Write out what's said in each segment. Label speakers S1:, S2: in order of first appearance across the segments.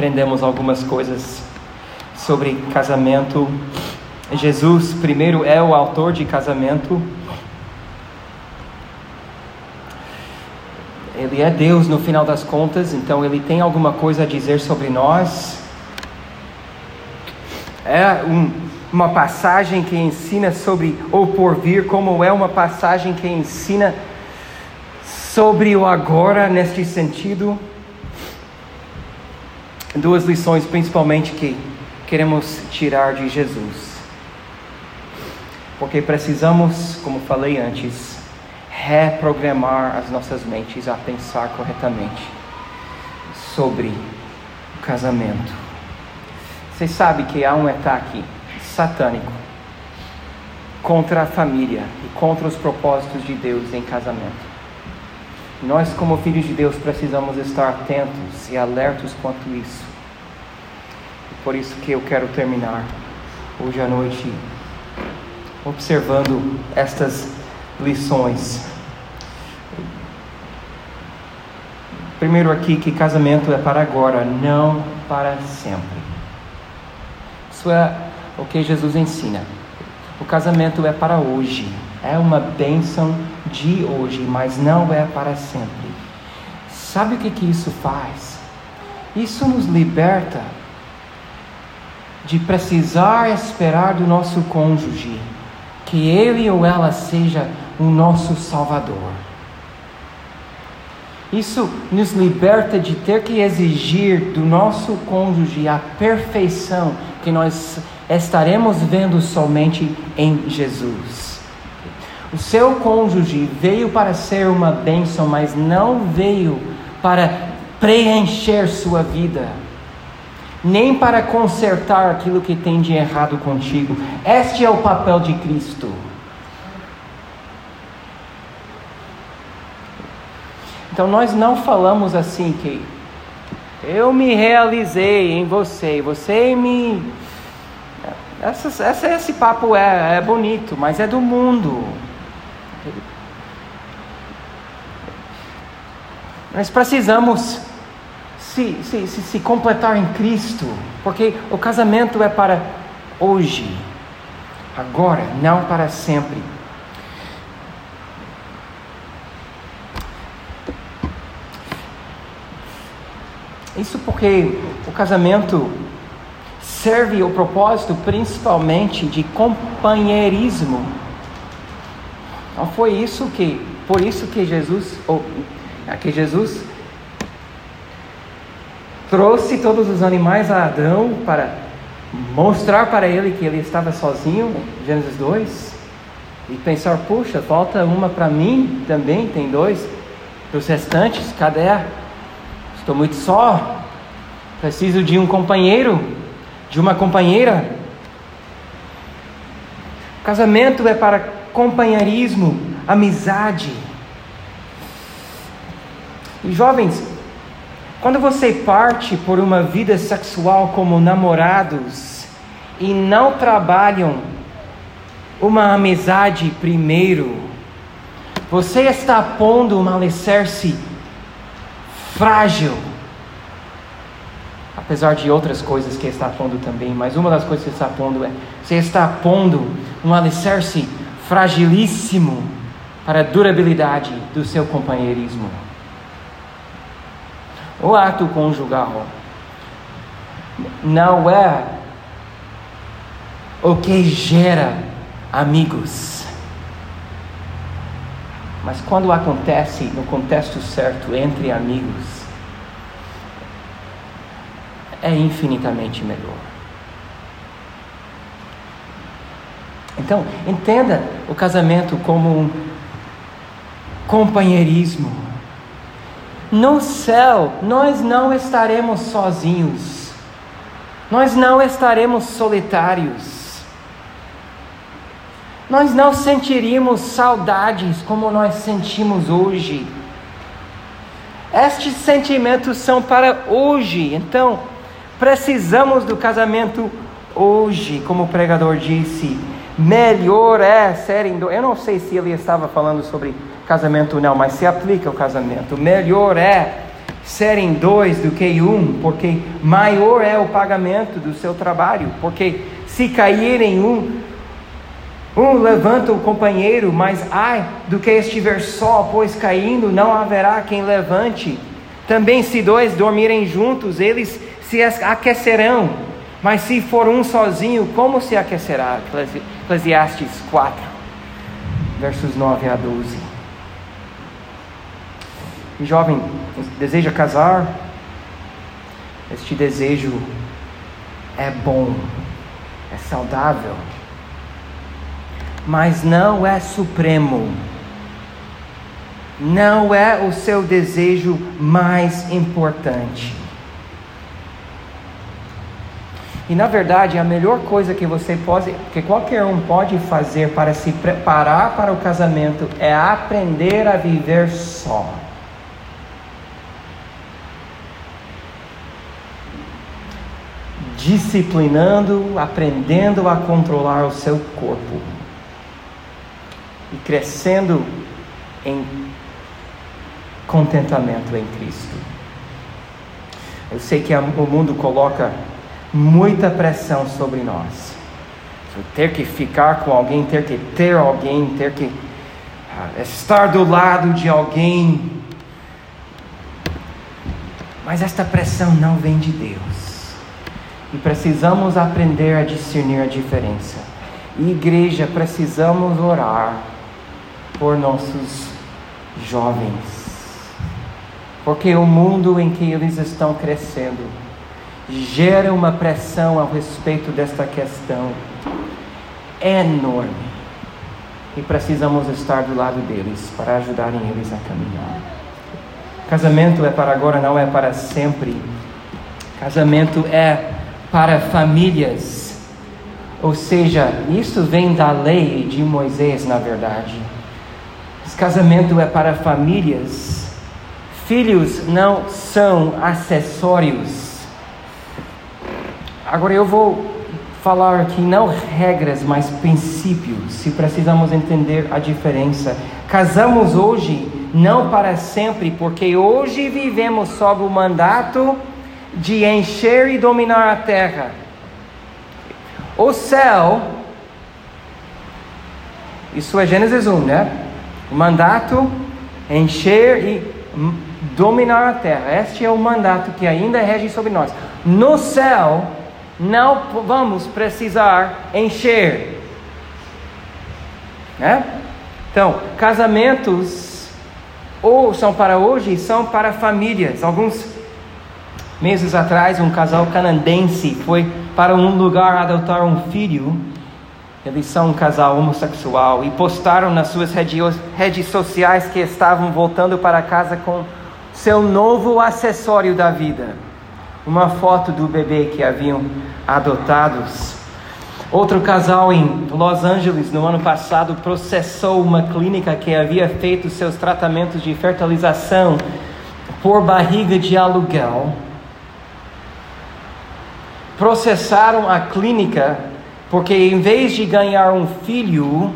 S1: aprendemos algumas coisas sobre casamento. Jesus, primeiro, é o autor de casamento. Ele é Deus no final das contas, então ele tem alguma coisa a dizer sobre nós. É um, uma passagem que ensina sobre o porvir, como é uma passagem que ensina sobre o agora neste sentido. Duas lições principalmente que queremos tirar de Jesus. Porque precisamos, como falei antes, reprogramar as nossas mentes a pensar corretamente sobre o casamento. Você sabe que há um ataque satânico contra a família e contra os propósitos de Deus em casamento. Nós, como filhos de Deus, precisamos estar atentos e alertos quanto isso. Por isso que eu quero terminar hoje à noite observando estas lições. Primeiro aqui que casamento é para agora, não para sempre. Isso é o que Jesus ensina. O casamento é para hoje, é uma bênção de hoje, mas não é para sempre. Sabe o que, que isso faz? Isso nos liberta de precisar esperar do nosso cônjuge que ele ou ela seja o nosso Salvador. Isso nos liberta de ter que exigir do nosso cônjuge a perfeição que nós estaremos vendo somente em Jesus. O seu cônjuge veio para ser uma bênção, mas não veio para preencher sua vida, nem para consertar aquilo que tem de errado contigo. Este é o papel de Cristo. Então nós não falamos assim que eu me realizei em você, você me. Essa, essa, esse papo é, é bonito, mas é do mundo. Nós precisamos se, se, se, se completar em Cristo, porque o casamento é para hoje, agora, não para sempre. Isso porque o casamento serve o propósito principalmente de companheirismo. Não foi isso que, por isso que Jesus, ou, que Jesus trouxe todos os animais a Adão para mostrar para ele que ele estava sozinho, Gênesis 2, e pensar, puxa, falta uma para mim também, tem dois, os restantes, cadê? Estou muito só, preciso de um companheiro, de uma companheira. Casamento é para companheirismo, amizade. E jovens, quando você parte por uma vida sexual como namorados e não trabalham uma amizade primeiro, você está pondo um alicerce frágil. Apesar de outras coisas que está pondo também, mas uma das coisas que está pondo é: você está pondo um alicerce fragilíssimo para a durabilidade do seu companheirismo. O ato conjugal não é o que gera amigos. Mas quando acontece no contexto certo entre amigos, é infinitamente melhor. Então, entenda o casamento como um companheirismo. No céu, nós não estaremos sozinhos, nós não estaremos solitários. Nós não sentiríamos saudades como nós sentimos hoje. Estes sentimentos são para hoje, então precisamos do casamento hoje, como o pregador disse. Melhor é serem dois. Eu não sei se ele estava falando sobre casamento não, mas se aplica o casamento. Melhor é serem dois do que um, porque maior é o pagamento do seu trabalho. Porque se caírem um, um levanta o companheiro, mas ai do que estiver só, pois caindo não haverá quem levante. Também se dois dormirem juntos, eles se aquecerão. Mas se for um sozinho, como se aquecerá? Eclesiastes 4, versos 9 a 12. E jovem, deseja casar? Este desejo é bom, é saudável, mas não é supremo não é o seu desejo mais importante. E na verdade, a melhor coisa que você pode, que qualquer um pode fazer para se preparar para o casamento é aprender a viver só. Disciplinando, aprendendo a controlar o seu corpo e crescendo em contentamento em Cristo. Eu sei que o mundo coloca muita pressão sobre nós. Ter que ficar com alguém, ter que ter alguém, ter que ah, estar do lado de alguém. Mas esta pressão não vem de Deus. E precisamos aprender a discernir a diferença. E igreja, precisamos orar por nossos jovens porque o mundo em que eles estão crescendo gera uma pressão a respeito desta questão enorme. E precisamos estar do lado deles para ajudarem eles a caminhar. Casamento é para agora, não é para sempre. Casamento é para famílias. Ou seja, isso vem da lei de Moisés, na verdade. casamento é para famílias Filhos não são acessórios. Agora eu vou falar aqui não regras, mas princípios, se precisamos entender a diferença. Casamos hoje não para sempre, porque hoje vivemos sob o mandato de encher e dominar a terra. O céu, isso é Gênesis 1, né? O mandato, encher e dominar a terra. Este é o mandato que ainda rege sobre nós. No céu, não vamos precisar encher. Né? Então, casamentos ou são para hoje, são para famílias. Alguns meses atrás, um casal canadense foi para um lugar adotar um filho. Eles são um casal homossexual e postaram nas suas redes sociais que estavam voltando para casa com seu novo acessório da vida. Uma foto do bebê que haviam adotados. Outro casal em Los Angeles, no ano passado, processou uma clínica que havia feito seus tratamentos de fertilização por barriga de aluguel. Processaram a clínica porque, em vez de ganhar um filho,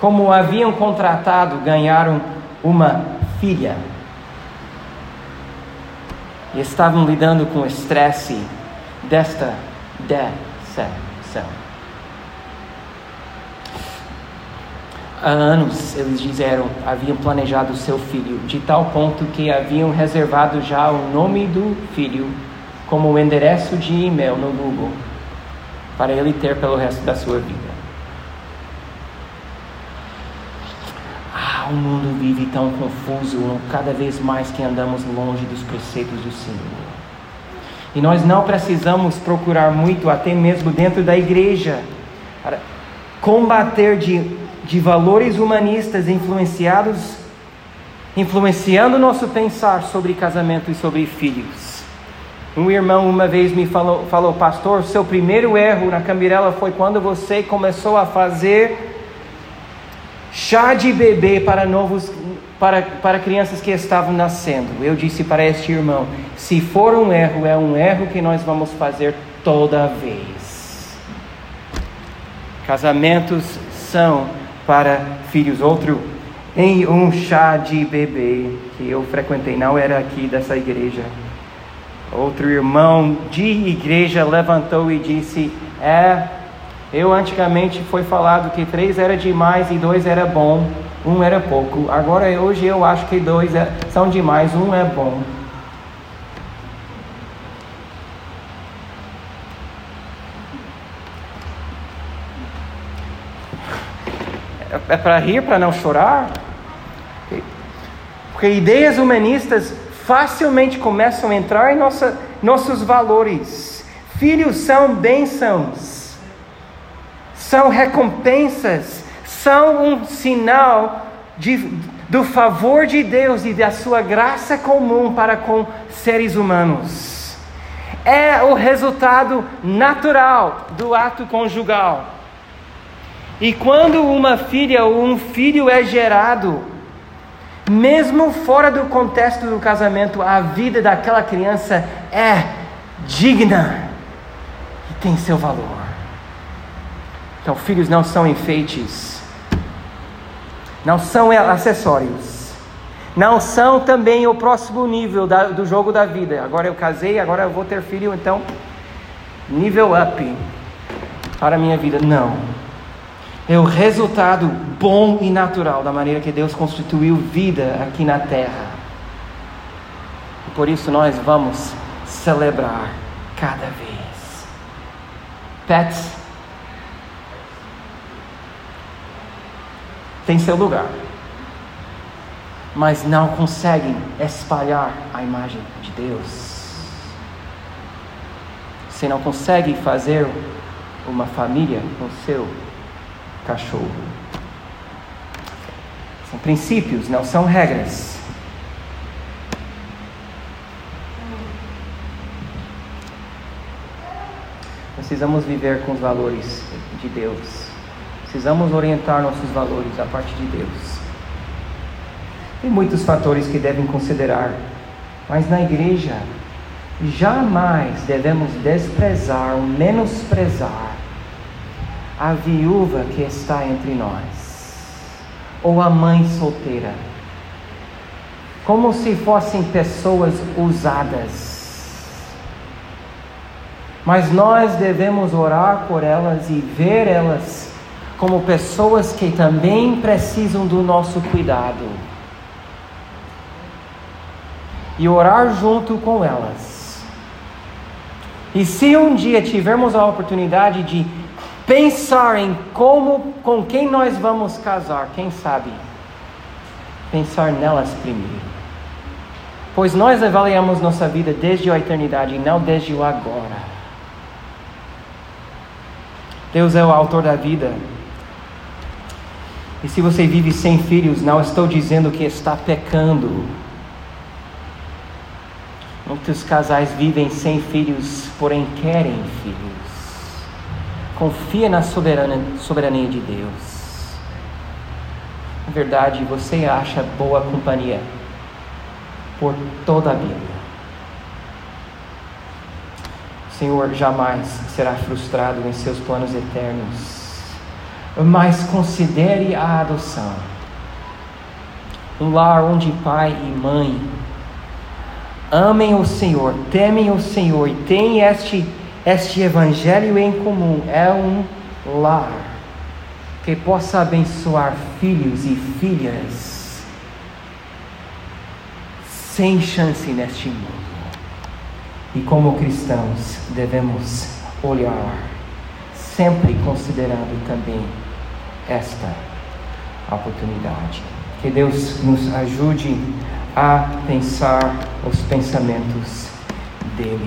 S1: como haviam contratado, ganharam uma filha e estavam lidando com o estresse desta decepção. Há anos eles disseram, haviam planejado seu filho, de tal ponto que haviam reservado já o nome do filho como o endereço de e-mail no Google, para ele ter pelo resto da sua vida. O mundo vive tão confuso, cada vez mais que andamos longe dos preceitos do Senhor. E nós não precisamos procurar muito, até mesmo dentro da igreja, para combater de, de valores humanistas influenciados, influenciando o nosso pensar sobre casamento e sobre filhos. Um irmão uma vez me falou, falou, pastor, seu primeiro erro na Cambirela foi quando você começou a fazer chá de bebê para novos para, para crianças que estavam nascendo. Eu disse para este irmão: se for um erro, é um erro que nós vamos fazer toda vez. Casamentos são para filhos. Outro em um chá de bebê que eu frequentei, não era aqui dessa igreja. Outro irmão de igreja levantou e disse: É, eu antigamente foi falado que três era demais e dois era bom, um era pouco. Agora hoje eu acho que dois é, são demais, um é bom. É para rir, para não chorar? Porque ideias humanistas facilmente começam a entrar em nossa, nossos valores. Filhos são bênçãos, são recompensas, são um sinal de, do favor de Deus e da sua graça comum para com seres humanos. É o resultado natural do ato conjugal. E quando uma filha ou um filho é gerado, mesmo fora do contexto do casamento, a vida daquela criança é digna e tem seu valor. Então, filhos não são enfeites, não são acessórios, não são também o próximo nível da, do jogo da vida. Agora eu casei, agora eu vou ter filho, então nível up para a minha vida. Não é o resultado bom e natural da maneira que Deus constituiu vida aqui na terra. E por isso nós vamos celebrar cada vez. Pets tem seu lugar, mas não conseguem espalhar a imagem de Deus. Você não consegue fazer uma família com seu cachorro. São princípios, não são regras. Precisamos viver com os valores de Deus. Precisamos orientar nossos valores a partir de Deus. Tem muitos fatores que devem considerar, mas na igreja jamais devemos desprezar ou menosprezar a viúva que está entre nós, ou a mãe solteira, como se fossem pessoas usadas. Mas nós devemos orar por elas e ver elas como pessoas que também precisam do nosso cuidado. E orar junto com elas. E se um dia tivermos a oportunidade de pensar em como, com quem nós vamos casar, quem sabe? Pensar nelas primeiro. Pois nós avaliamos nossa vida desde a eternidade e não desde o agora. Deus é o autor da vida. E se você vive sem filhos, não estou dizendo que está pecando. Muitos casais vivem sem filhos, porém querem filhos. Confia na soberania, soberania de Deus. Na verdade, você acha boa companhia por toda a Bíblia. O Senhor jamais será frustrado em seus planos eternos, mas considere a adoção. Lar onde pai e mãe amem o Senhor, temem o Senhor e têm este este evangelho em comum é um lar que possa abençoar filhos e filhas sem chance neste mundo. E como cristãos devemos olhar, sempre considerando também esta oportunidade. Que Deus nos ajude a pensar os pensamentos dele.